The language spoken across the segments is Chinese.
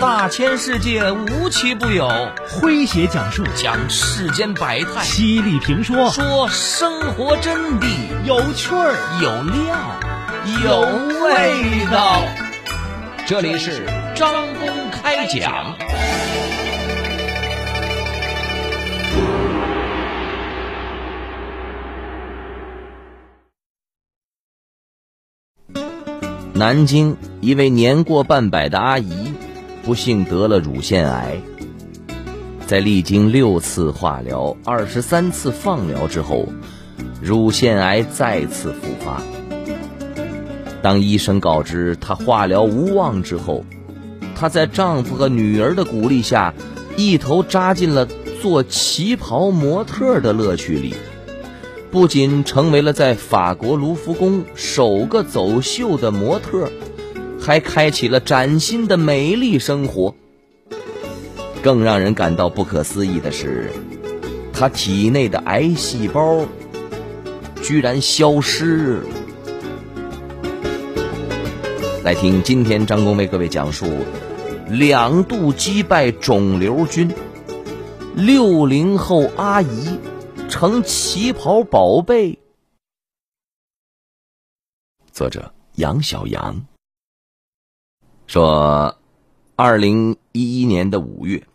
大千世界无奇不有，诙谐讲述。讲世间百态，犀利评说。说生活真谛，有趣儿。有料，有味道。这里是张公开讲。南京一位年过半百的阿姨，不幸得了乳腺癌。在历经六次化疗、二十三次放疗之后，乳腺癌再次复发。当医生告知她化疗无望之后，她在丈夫和女儿的鼓励下，一头扎进了做旗袍模特的乐趣里。不仅成为了在法国卢浮宫首个走秀的模特，还开启了崭新的美丽生活。更让人感到不可思议的是，他体内的癌细胞居然消失。来听今天张工为各位讲述：两度击败肿瘤君，六零后阿姨。成旗袍宝贝。作者杨小阳说：“二零一一年的五月，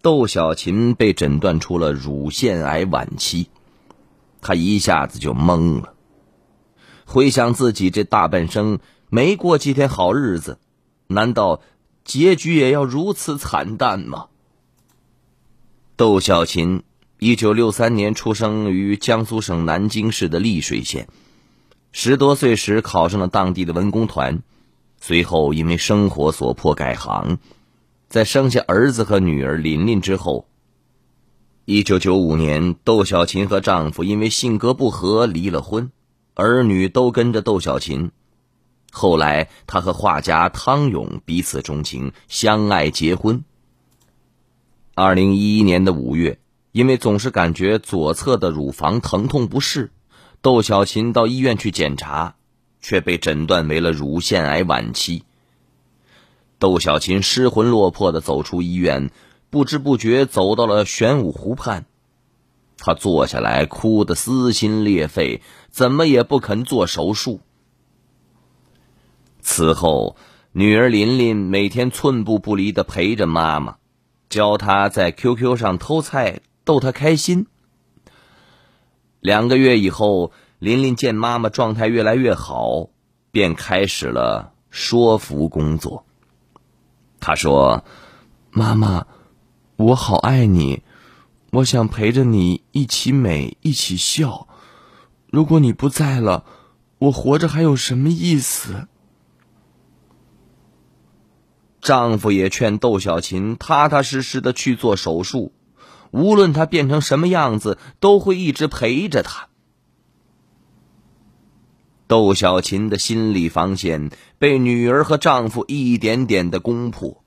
窦小琴被诊断出了乳腺癌晚期，她一下子就懵了。回想自己这大半生没过几天好日子，难道结局也要如此惨淡吗？”窦小琴。一九六三年出生于江苏省南京市的溧水县，十多岁时考上了当地的文工团，随后因为生活所迫改行，在生下儿子和女儿琳琳之后，一九九五年窦小琴和丈夫因为性格不合离了婚，儿女都跟着窦小琴。后来她和画家汤勇彼此钟情，相爱结婚。二零一一年的五月。因为总是感觉左侧的乳房疼痛不适，窦小琴到医院去检查，却被诊断为了乳腺癌晚期。窦小琴失魂落魄的走出医院，不知不觉走到了玄武湖畔。她坐下来，哭得撕心裂肺，怎么也不肯做手术。此后，女儿琳琳每天寸步不离的陪着妈妈，教她在 QQ 上偷菜。逗她开心。两个月以后，琳琳见妈妈状态越来越好，便开始了说服工作。她说：“妈妈，我好爱你，我想陪着你一起美，一起笑。如果你不在了，我活着还有什么意思？”丈夫也劝窦小琴踏踏实实的去做手术。无论她变成什么样子，都会一直陪着她。窦小琴的心理防线被女儿和丈夫一点点的攻破。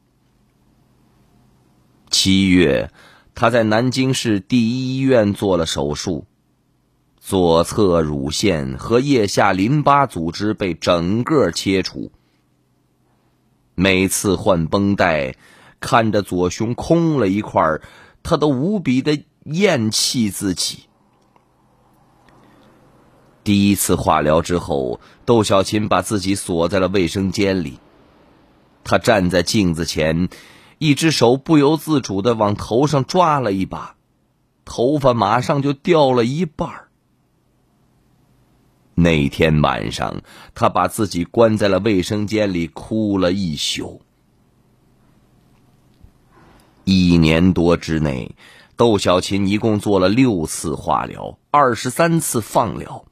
七月，她在南京市第一医院做了手术，左侧乳腺和腋下淋巴组织被整个切除。每次换绷带，看着左胸空了一块儿。他都无比的厌弃自己。第一次化疗之后，窦小琴把自己锁在了卫生间里。她站在镜子前，一只手不由自主的往头上抓了一把，头发马上就掉了一半那天晚上，她把自己关在了卫生间里，哭了一宿。一年多之内，窦小琴一共做了六次化疗，二十三次放疗。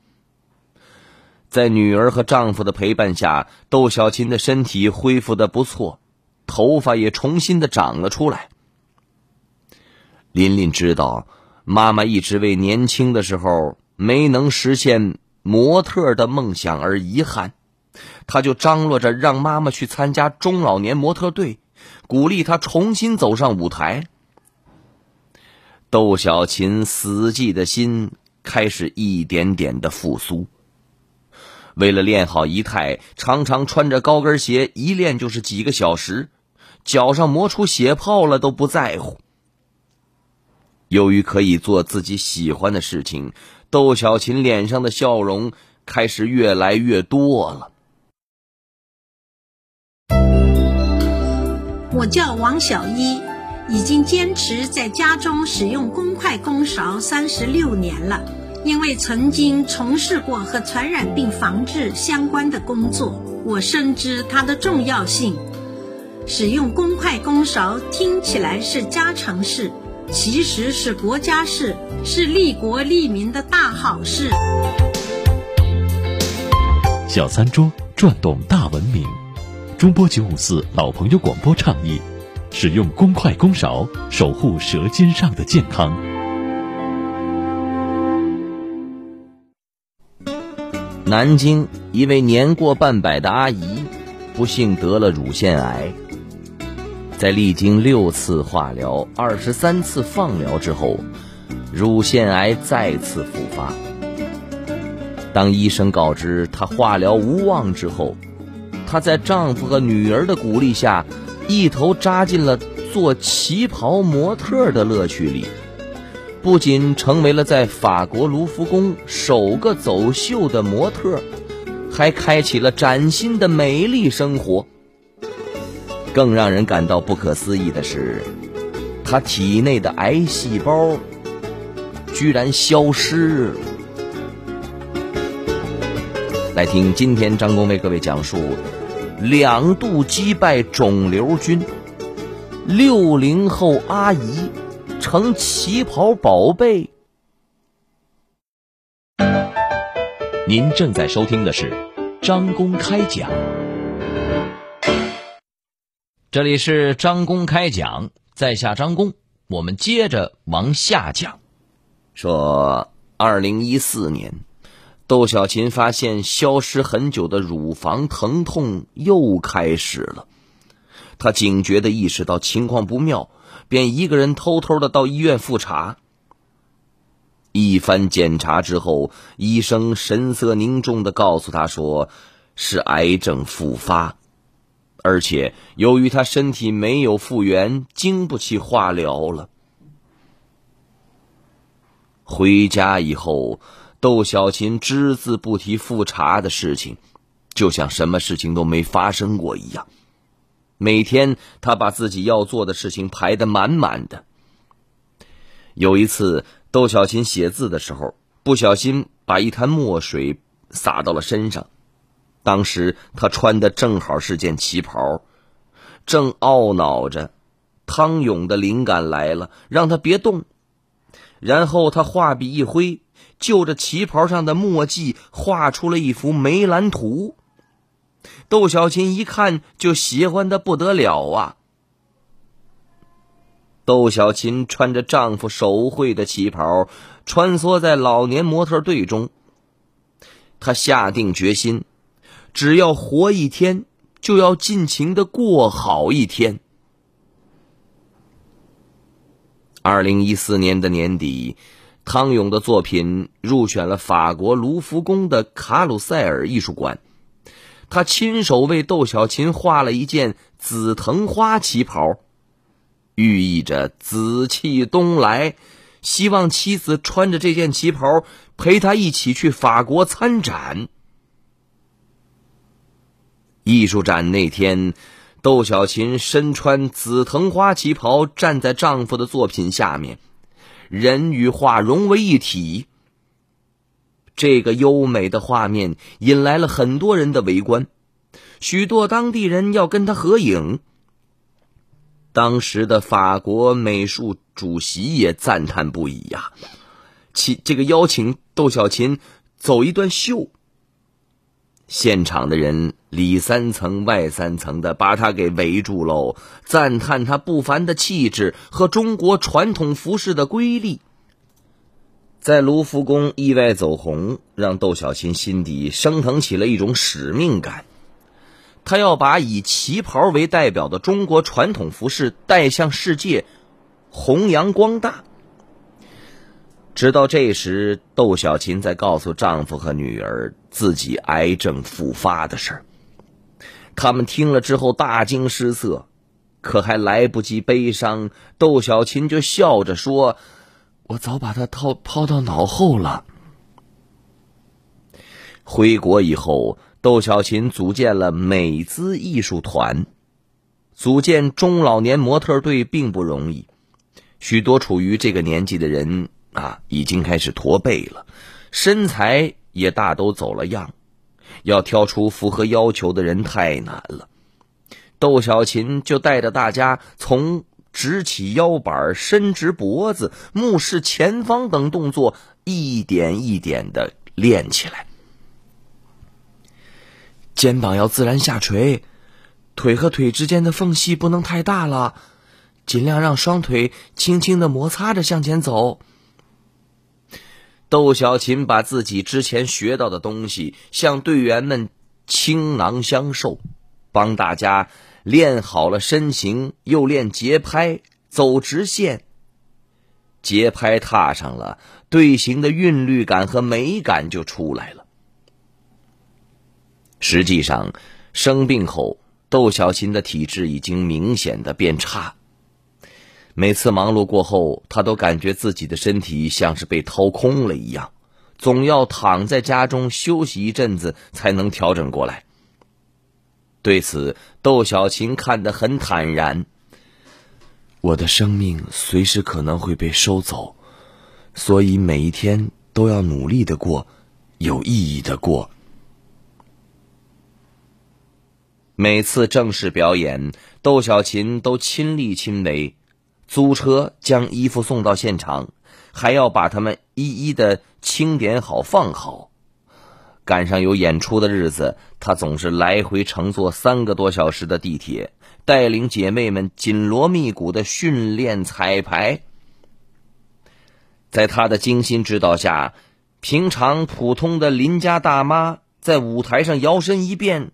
在女儿和丈夫的陪伴下，窦小琴的身体恢复的不错，头发也重新的长了出来。琳琳知道妈妈一直为年轻的时候没能实现模特的梦想而遗憾，她就张罗着让妈妈去参加中老年模特队。鼓励她重新走上舞台。窦小琴死寂的心开始一点点的复苏。为了练好仪态，常常穿着高跟鞋，一练就是几个小时，脚上磨出血泡了都不在乎。由于可以做自己喜欢的事情，窦小琴脸上的笑容开始越来越多了。我叫王小一，已经坚持在家中使用公筷公勺三十六年了。因为曾经从事过和传染病防治相关的工作，我深知它的重要性。使用公筷公勺听起来是家常事，其实是国家事，是利国利民的大好事。小餐桌转动大文明，中波九五四老朋友广播倡议：使用公筷公勺，守护舌尖上的健康。南京一位年过半百的阿姨，不幸得了乳腺癌。在历经六次化疗、二十三次放疗之后，乳腺癌再次复发。当医生告知她化疗无望之后，她在丈夫和女儿的鼓励下，一头扎进了做旗袍模特的乐趣里。不仅成为了在法国卢浮宫首个走秀的模特，还开启了崭新的美丽生活。更让人感到不可思议的是，她体内的癌细胞居然消失了。来听今天张工为各位讲述：两度击败肿瘤君，六零后阿姨。成旗袍宝贝。您正在收听的是张公开讲，这里是张公开讲，在下张公，我们接着往下讲。说，二零一四年，窦小琴发现消失很久的乳房疼痛又开始了，她警觉的意识到情况不妙。便一个人偷偷的到医院复查。一番检查之后，医生神色凝重的告诉他说：“是癌症复发，而且由于他身体没有复原，经不起化疗了。”回家以后，窦小琴只字不提复查的事情，就像什么事情都没发生过一样。每天，他把自己要做的事情排得满满的。有一次，窦小琴写字的时候，不小心把一滩墨水洒到了身上。当时他穿的正好是件旗袍，正懊恼着，汤勇的灵感来了，让他别动。然后他画笔一挥，就着旗袍上的墨迹画出了一幅梅兰图。窦小琴一看就喜欢的不得了啊！窦小琴穿着丈夫手绘的旗袍，穿梭在老年模特队中。她下定决心，只要活一天，就要尽情的过好一天。二零一四年的年底，汤勇的作品入选了法国卢浮宫的卡鲁塞尔艺术馆。他亲手为窦小琴画了一件紫藤花旗袍，寓意着紫气东来，希望妻子穿着这件旗袍陪他一起去法国参展。艺术展那天，窦小琴身穿紫藤花旗袍，站在丈夫的作品下面，人与画融为一体。这个优美的画面引来了很多人的围观，许多当地人要跟他合影。当时的法国美术主席也赞叹不已呀，其这个邀请窦小琴走一段秀。现场的人里三层外三层的把他给围住喽，赞叹他不凡的气质和中国传统服饰的瑰丽。在卢浮宫意外走红，让窦小琴心底升腾起了一种使命感。她要把以旗袍为代表的中国传统服饰带向世界，弘扬光大。直到这时，窦小琴在告诉丈夫和女儿自己癌症复发的事儿。他们听了之后大惊失色，可还来不及悲伤，窦小琴就笑着说：“我早把他抛抛到脑后了。”回国以后，窦小琴组建了美姿艺术团。组建中老年模特队并不容易，许多处于这个年纪的人啊，已经开始驼背了，身材也大都走了样，要挑出符合要求的人太难了。窦小琴就带着大家从直起腰板、伸直脖子、目视前方等动作，一点一点的练起来，肩膀要自然下垂。腿和腿之间的缝隙不能太大了，尽量让双腿轻轻的摩擦着向前走。窦小琴把自己之前学到的东西向队员们倾囊相授，帮大家练好了身形，又练节拍，走直线。节拍踏上了，队形的韵律感和美感就出来了。实际上，生病后。窦小琴的体质已经明显的变差。每次忙碌过后，他都感觉自己的身体像是被掏空了一样，总要躺在家中休息一阵子才能调整过来。对此，窦小琴看得很坦然。我的生命随时可能会被收走，所以每一天都要努力的过，有意义的过。每次正式表演，窦小琴都亲力亲为，租车将衣服送到现场，还要把他们一一的清点好放好。赶上有演出的日子，他总是来回乘坐三个多小时的地铁，带领姐妹们紧锣密鼓的训练彩排。在他的精心指导下，平常普通的邻家大妈在舞台上摇身一变。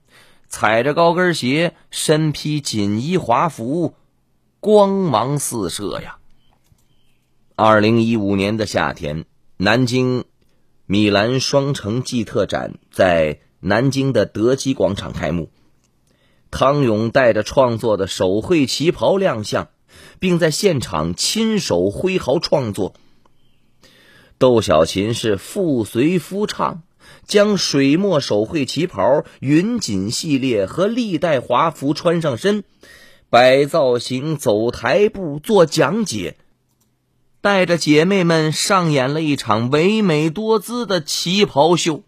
踩着高跟鞋，身披锦衣华服，光芒四射呀！二零一五年的夏天，南京米兰双城季特展在南京的德基广场开幕。汤勇带着创作的手绘旗袍亮相，并在现场亲手挥毫创作。窦小琴是复随夫唱。将水墨手绘旗袍、云锦系列和历代华服穿上身，摆造型、走台步、做讲解，带着姐妹们上演了一场唯美多姿的旗袍秀。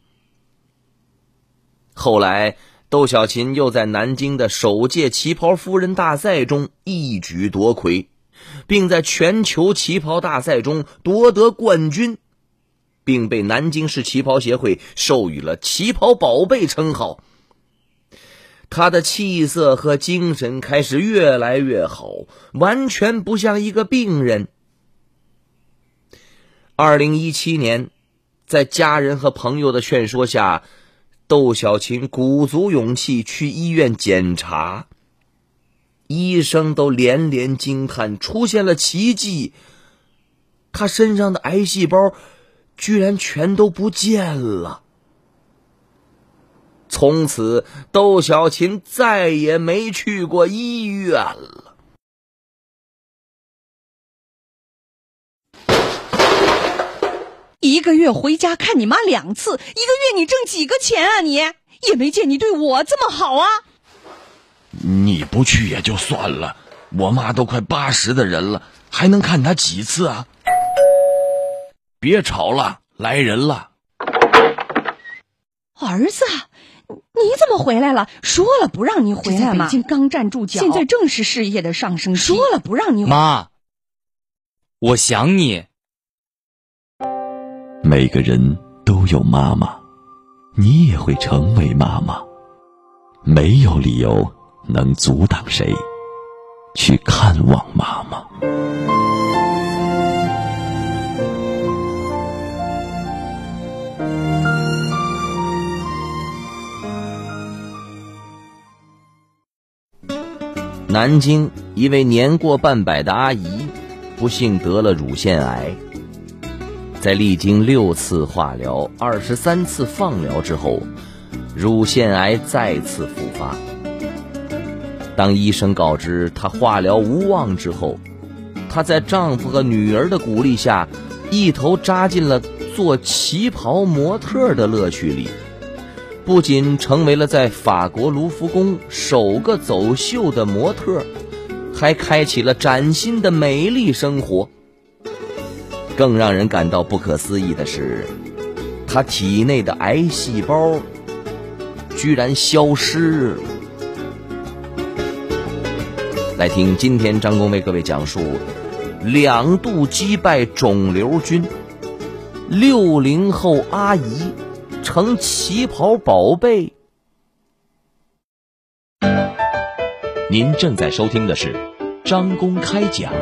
后来，窦小琴又在南京的首届旗袍夫人大赛中一举夺魁，并在全球旗袍大赛中夺得冠军。并被南京市旗袍协会授予了“旗袍宝贝”称号。他的气色和精神开始越来越好，完全不像一个病人。二零一七年，在家人和朋友的劝说下，窦小琴鼓足勇气去医院检查。医生都连连惊叹：出现了奇迹！他身上的癌细胞。居然全都不见了！从此，窦小琴再也没去过医院了。一个月回家看你妈两次，一个月你挣几个钱啊？你也没见你对我这么好啊！你不去也就算了，我妈都快八十的人了，还能看她几次啊？别吵了，来人了！儿子，你怎么回来了？说了不让你回来吗？北京刚站住脚，现在正是事业的上升期。说了不让你妈，我想你。每个人都有妈妈，你也会成为妈妈。没有理由能阻挡谁去看望妈妈。南京一位年过半百的阿姨，不幸得了乳腺癌。在历经六次化疗、二十三次放疗之后，乳腺癌再次复发。当医生告知她化疗无望之后，她在丈夫和女儿的鼓励下，一头扎进了做旗袍模特的乐趣里。不仅成为了在法国卢浮宫首个走秀的模特，还开启了崭新的美丽生活。更让人感到不可思议的是，他体内的癌细胞居然消失。来听今天张工为各位讲述：两度击败肿瘤君，六零后阿姨。成旗袍宝贝。您正在收听的是张公开讲，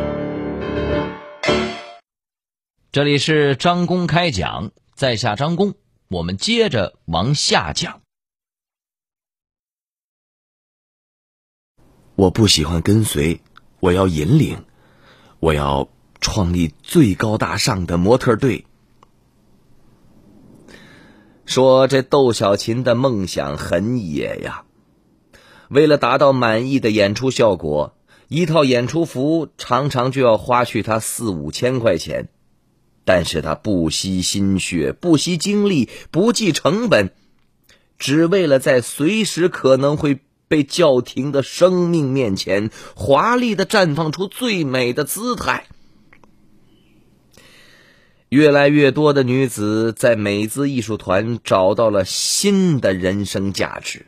这里是张公开讲，在下张公，我们接着往下讲。我不喜欢跟随，我要引领，我要创立最高大上的模特队。说这窦小琴的梦想很野呀，为了达到满意的演出效果，一套演出服常常就要花去她四五千块钱，但是她不惜心血，不惜精力，不计成本，只为了在随时可能会被叫停的生命面前，华丽的绽放出最美的姿态。越来越多的女子在美姿艺术团找到了新的人生价值，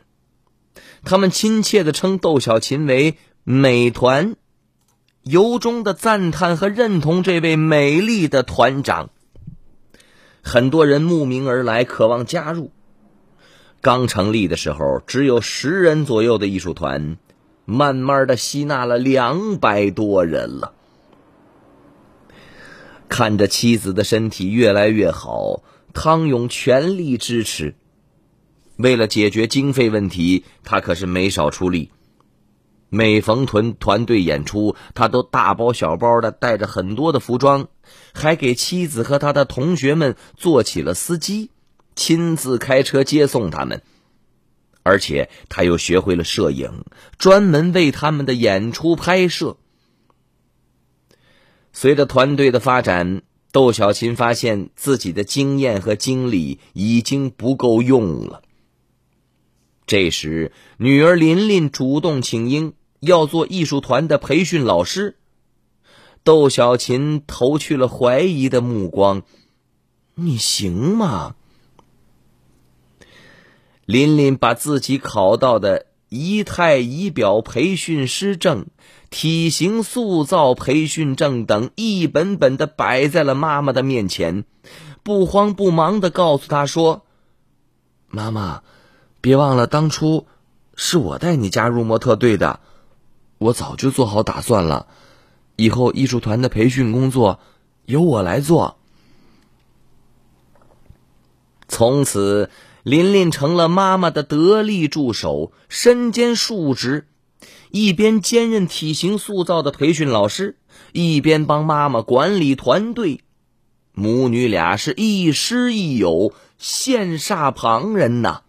她们亲切的称窦小琴为“美团”，由衷的赞叹和认同这位美丽的团长。很多人慕名而来，渴望加入。刚成立的时候只有十人左右的艺术团，慢慢的吸纳了两百多人了。看着妻子的身体越来越好，汤勇全力支持。为了解决经费问题，他可是没少出力。每逢团团队演出，他都大包小包的带着很多的服装，还给妻子和他的同学们做起了司机，亲自开车接送他们。而且他又学会了摄影，专门为他们的演出拍摄。随着团队的发展，窦小琴发现自己的经验和精力已经不够用了。这时，女儿琳琳主动请缨，要做艺术团的培训老师。窦小琴投去了怀疑的目光：“你行吗？”琳琳把自己考到的仪态仪表培训师证。体型塑造培训证等一本本的摆在了妈妈的面前，不慌不忙的告诉她说：“妈妈，别忘了当初是我带你加入模特队的，我早就做好打算了，以后艺术团的培训工作由我来做。”从此，琳琳成了妈妈的得力助手，身兼数职。一边兼任体型塑造的培训老师，一边帮妈妈管理团队，母女俩是亦师亦友，羡煞旁人呐。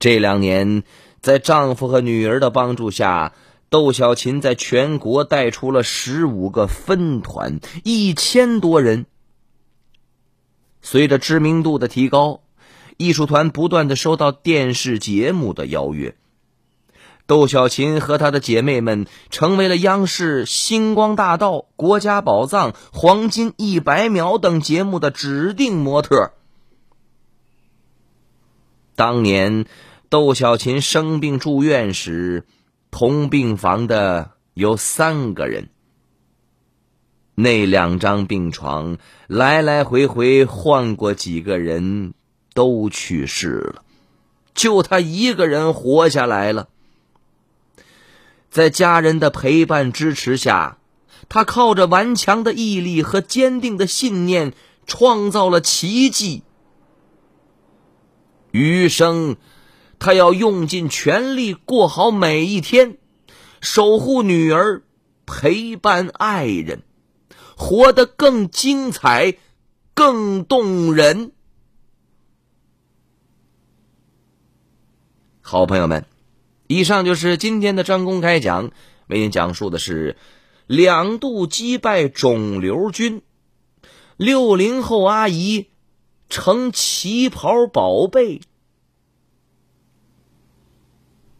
这两年，在丈夫和女儿的帮助下，窦小琴在全国带出了十五个分团，一千多人。随着知名度的提高。艺术团不断的收到电视节目的邀约，窦小琴和她的姐妹们成为了央视《星光大道》《国家宝藏》《黄金一百秒》等节目的指定模特。当年，窦小琴生病住院时，同病房的有三个人，那两张病床来来回回换过几个人。都去世了，就他一个人活下来了。在家人的陪伴支持下，他靠着顽强的毅力和坚定的信念，创造了奇迹。余生，他要用尽全力过好每一天，守护女儿，陪伴爱人，活得更精彩，更动人。好朋友们，以上就是今天的张公开讲，为您讲述的是两度击败肿瘤君，六零后阿姨成旗袍宝贝。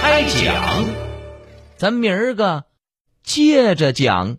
开讲，咱明儿个接着讲。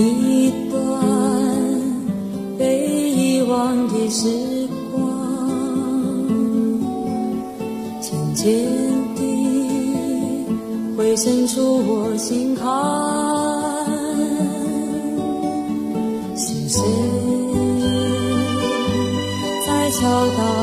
一段被遗忘的时光，渐渐地回渗出我心坎。是谁在敲打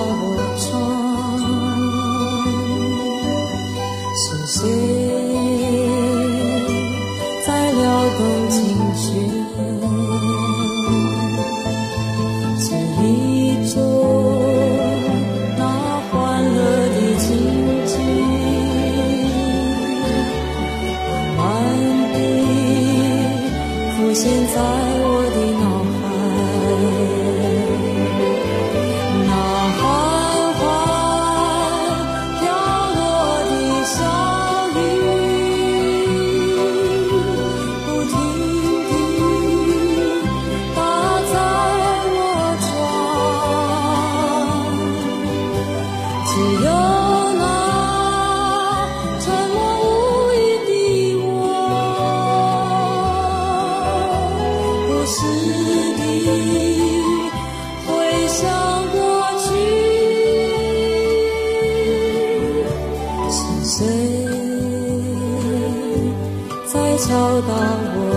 现在我的脑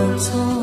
我